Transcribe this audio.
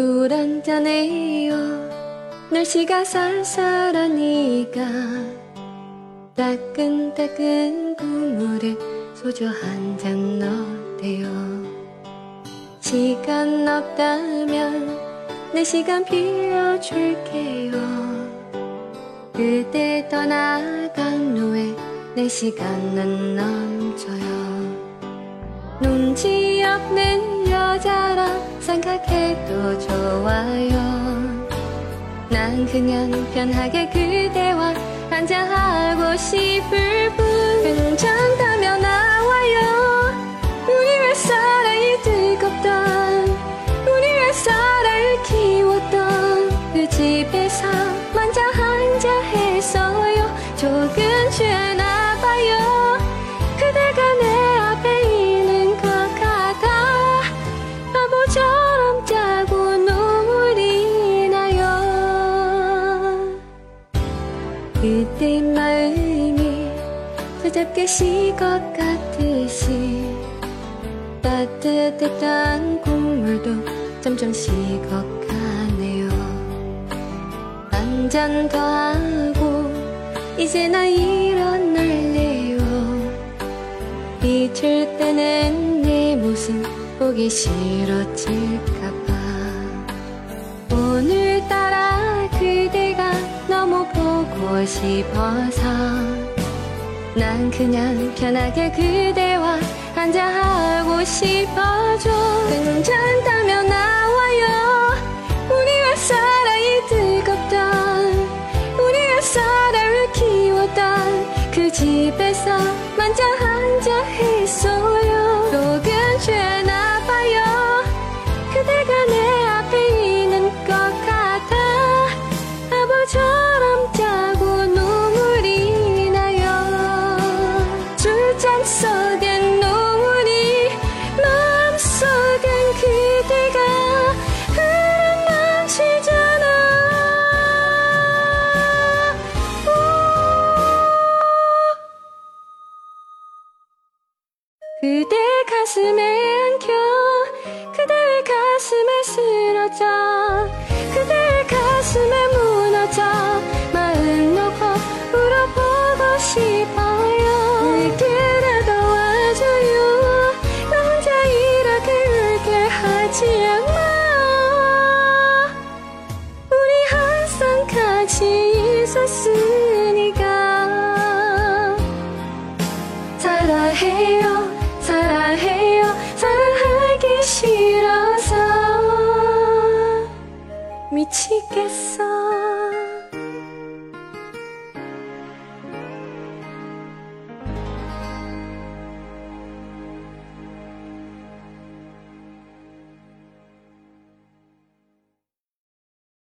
물 한잔해요. 날씨가 쌀쌀하니까 따끈따끈 국물에 소주 한 잔 넣대요. 시간 없다면 내 시간 빌려줄게요. 그대 떠나간 후에 내 시간은 넘쳐요. 눈치 없는 여자라 생각해도 좋아요. 난 그냥 편하게 그대와 한잔하고 싶을 뿐. 괜찮다면 나와요. 우리 왜 사랑이 뜨겁던 우리 왜 사랑을 키웠던. 그 집에서 만자 한잔 했어요. 조금 취했나 그대 마음이 차갑게 식것 같듯이 따뜻했던 국물도 점점 식어가네요. 한 잔 더 하고 이제 나 일어날래요. 잊을 때는 내 모습 보기 싫어질까 싶어서 난 그냥 편하게 그대와 한잔하고 싶어져 괜찮다면 나 그대 가슴에 안겨 그대의 가슴에 쓰러져 그대의 가슴에 무너져 마음 놓고 울어보고 싶어요. 울게라도 와줘요. 나 혼자 이렇게 울게 하지 않아. 우리 항상 같이 있었으니까. 사랑해요 싫어서 미치겠어